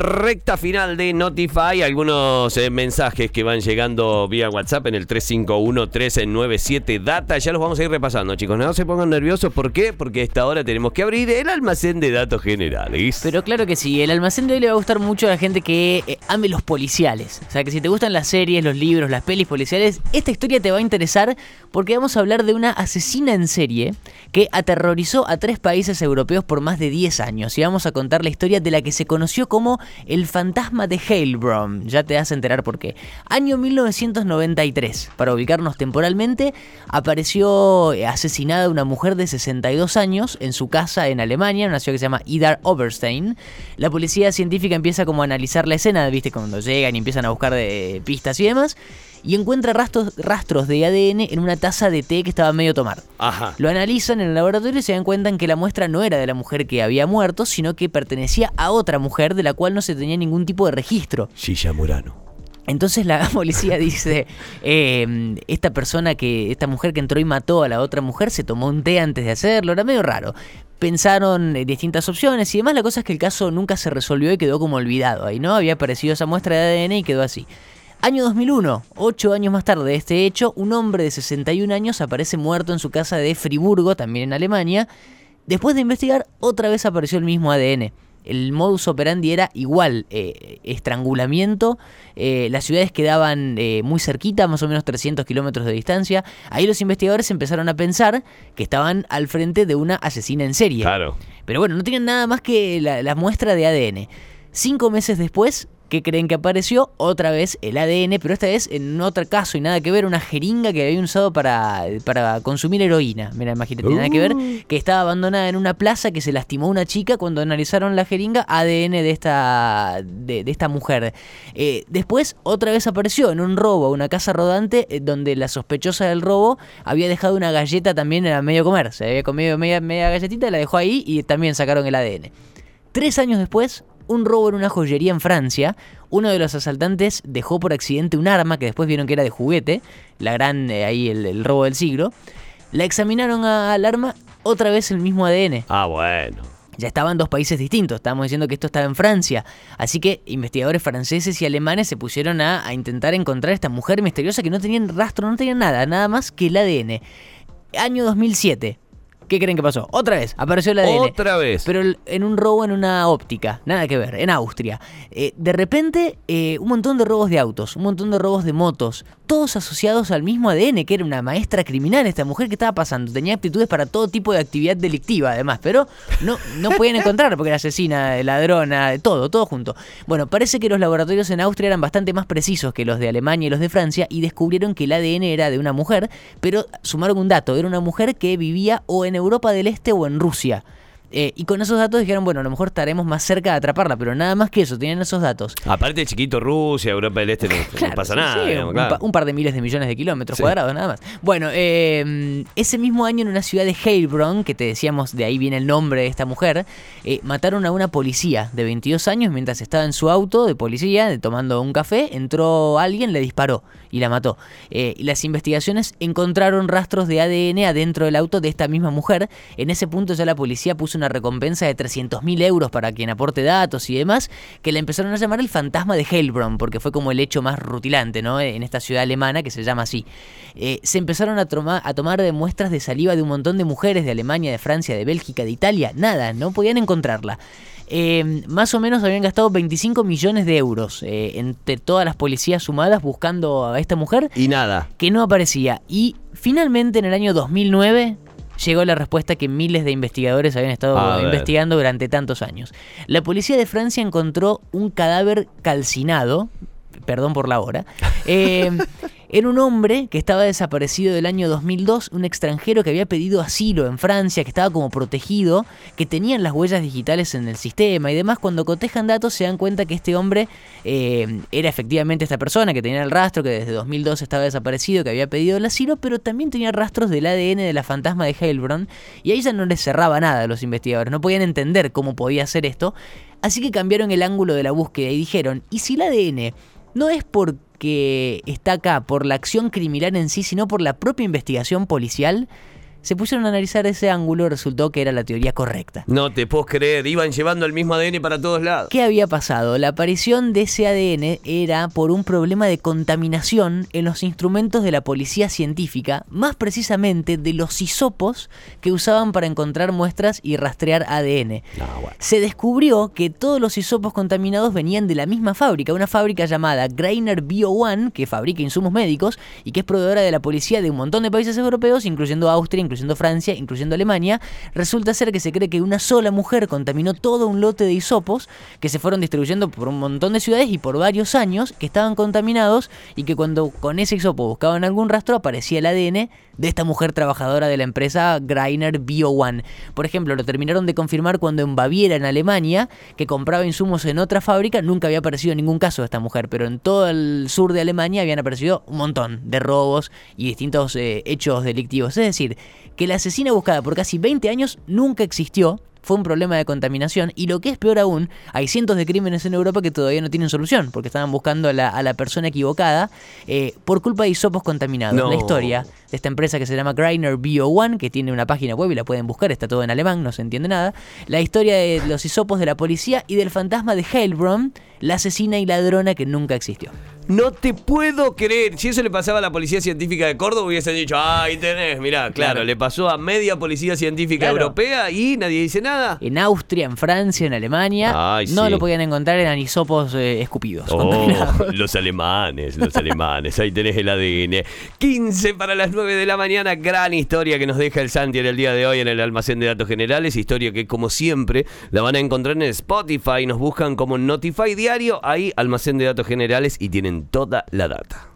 Recta final de Notify, algunos eh, mensajes que van llegando vía WhatsApp en el 351-397 Data. Ya los vamos a ir repasando, chicos. No se pongan nerviosos. ¿Por qué? Porque a esta hora tenemos que abrir el almacén de datos generales. Pero claro que sí, el almacén de hoy le va a gustar mucho a la gente que eh, ame los policiales. O sea, que si te gustan las series, los libros, las pelis policiales, esta historia te va a interesar porque vamos a hablar de una asesina en serie que aterrorizó a tres países europeos por más de 10 años. Y vamos a contar la historia de la que se conoció como el fantasma de Heilbronn. Ya te vas a enterar por qué. Año 1993. Para ubicarnos temporalmente, apareció eh, asesinada una mujer de 62 años en su casa en Alemania, en una ciudad que se llama Idar Oberstein. La policía científica empieza como a analizar la escena, viste, cuando llegan y empiezan a buscar de pistas y demás y encuentra rastros, rastros de ADN en una taza de té que estaba medio tomar. Ajá. Lo analizan en el laboratorio y se dan cuenta que la muestra no era de la mujer que había muerto, sino que pertenecía a otra mujer de la cual no se tenía ningún tipo de registro. Gilla Murano. Entonces la policía dice, eh, esta persona que, esta mujer que entró y mató a la otra mujer se tomó un té antes de hacerlo, era medio raro. Pensaron en distintas opciones y demás, la cosa es que el caso nunca se resolvió y quedó como olvidado ahí, ¿no? Había aparecido esa muestra de ADN y quedó así. Año 2001, ocho años más tarde de este hecho, un hombre de 61 años aparece muerto en su casa de Friburgo, también en Alemania. Después de investigar, otra vez apareció el mismo ADN. El modus operandi era igual, eh, estrangulamiento, eh, las ciudades quedaban eh, muy cerquita, más o menos 300 kilómetros de distancia. Ahí los investigadores empezaron a pensar que estaban al frente de una asesina en serie. Claro. Pero bueno, no tenían nada más que la, la muestra de ADN. Cinco meses después, ¿Qué creen que apareció? Otra vez el ADN, pero esta vez en otro caso y nada que ver, una jeringa que habían usado para, para consumir heroína. Mira, imagínate, nada que ver, Uh. que estaba abandonada en una plaza que se lastimó una chica cuando analizaron la jeringa ADN de esta, de, de esta mujer. Eh, después, otra vez apareció en un robo, una casa rodante, eh, donde la sospechosa del robo había dejado una galleta también en a medio comer. Se había comido media, media galletita, la dejó ahí y también sacaron el ADN. Tres años después, un robo en una joyería en Francia. Uno de los asaltantes dejó por accidente un arma que después vieron que era de juguete, la gran, eh, ahí el, el robo del siglo. La examinaron al arma, otra vez el mismo ADN. Ah, bueno. Ya estaban dos países distintos, estábamos diciendo que esto estaba en Francia. Así que investigadores franceses y alemanes se pusieron a, a intentar encontrar a esta mujer misteriosa que no tenían rastro, no tenían nada, nada más que el ADN. Año 2007. ¿Qué creen que pasó? Otra vez, apareció el ADN. Otra vez. Pero en un robo en una óptica, nada que ver, en Austria. Eh, de repente, eh, un montón de robos de autos, un montón de robos de motos, todos asociados al mismo ADN, que era una maestra criminal, esta mujer que estaba pasando. Tenía aptitudes para todo tipo de actividad delictiva, además, pero no, no podían encontrar porque era asesina, ladrona, de todo, todo junto. Bueno, parece que los laboratorios en Austria eran bastante más precisos que los de Alemania y los de Francia y descubrieron que el ADN era de una mujer, pero sumaron un dato, era una mujer que vivía o en Europa del Este o en Rusia. Eh, y con esos datos dijeron, bueno, a lo mejor estaremos más cerca de atraparla, pero nada más que eso, tenían esos datos. Aparte, chiquito, Rusia, Europa del Este, no, pasa sí, nada. sí, digamos, un, claro. pa- un par de miles de millones de kilómetros Sí. cuadrados, nada más. Bueno, eh, ese mismo año en una ciudad de Heilbronn, que te decíamos, de ahí viene el nombre de esta mujer, eh, mataron a una policía de 22 años mientras estaba en su auto de policía, de- tomando un café, entró alguien, le disparó y la mató. Eh, y las investigaciones encontraron rastros de ADN adentro del auto de esta misma mujer. En ese punto ya la policía puso una recompensa de 300 mil euros para quien aporte datos y demás, que la empezaron a llamar el fantasma de Heilbronn, porque fue como el hecho más rutilante, ¿no? En esta ciudad alemana que se llama así. Eh, se empezaron a, a tomar muestras de saliva de un montón de mujeres de Alemania, de Francia, de Bélgica, de Italia, nada, no podían encontrarla. Eh, más o menos habían gastado 25 millones de euros eh, entre todas las policías sumadas buscando a esta mujer Y nada. que no aparecía. Y finalmente en el año 2009 llegó la respuesta que miles de investigadores habían estado A ver. investigando durante tantos años. La policía de Francia encontró un cadáver calcinado, perdón por la hora, eh, en un hombre que estaba desaparecido del año 2002, un extranjero que había pedido asilo en Francia, que estaba como protegido, que tenían las huellas digitales en el sistema y demás. Cuando cotejan datos se dan cuenta que este hombre eh, era efectivamente esta persona, que tenía el rastro, que desde 2002 estaba desaparecido, que había pedido el asilo, pero también tenía rastros del ADN de la fantasma de Heilbronn. Y ahí ya no les cerraba nada a los investigadores, no podían entender cómo podía hacer esto. Así que cambiaron el ángulo de la búsqueda y dijeron, ¿y si el ADN no es porque está acá por la acción criminal en sí, sino por la propia investigación policial? Se pusieron a analizar ese ángulo, resultó que era la teoría correcta. No te puedo creer, iban llevando el mismo ADN para todos lados. ¿Qué había pasado? La aparición de ese ADN era por un problema de contaminación en los instrumentos de la policía científica, más precisamente de los hisopos que usaban para encontrar muestras y rastrear ADN. Ah, bueno. Se descubrió que todos los hisopos contaminados venían de la misma fábrica, una fábrica llamada Greiner Bio One, que fabrica insumos médicos y que es proveedora de la policía de un montón de países europeos, incluyendo Austria, incluyendo Francia, incluyendo Alemania. Resulta ser que se cree que una sola mujer contaminó todo un lote de hisopos que se fueron distribuyendo por un montón de ciudades y por varios años que estaban contaminados y que cuando con ese hisopo buscaban algún rastro aparecía el ADN de esta mujer trabajadora de la empresa Greiner Bio One. Por ejemplo, lo terminaron de confirmar cuando en Baviera, en Alemania, que compraba insumos en otra fábrica, nunca había aparecido ningún caso de esta mujer, pero en todo el sur de Alemania habían aparecido un montón de robos y distintos eh, hechos delictivos. Es decir, que la asesina buscada por casi 20 años nunca existió fue un problema de contaminación y lo que es peor aún, hay cientos de crímenes en Europa que todavía no tienen solución porque estaban buscando a la, a la persona equivocada eh, por culpa de hisopos contaminados. No. La historia de esta empresa que se llama Greiner Bio One, que tiene una página web y la pueden buscar, está todo en alemán, no se entiende nada. La historia de los hisopos de la policía y del fantasma de Heilbronn, la asesina y ladrona que nunca existió. No te puedo creer. Si eso le pasaba a la Policía Científica de Córdoba, hubiesen dicho, ah, ahí tenés, mirá, claro, Claro. le pasó a media Policía Científica Claro. Europea y nadie dice nada. En Austria, en Francia, en Alemania, Ay, no sí. lo podían encontrar, eran hisopos eh, escupidos. Oh, los alemanes, los alemanes, ahí tenés el ADN. 15 para las 9 de la mañana, gran historia que nos deja el Santi en el día de hoy en el almacén de datos generales, historia que como siempre la van a encontrar en Spotify, nos buscan como Notify Diario, ahí almacén de datos generales y tienen toda la data.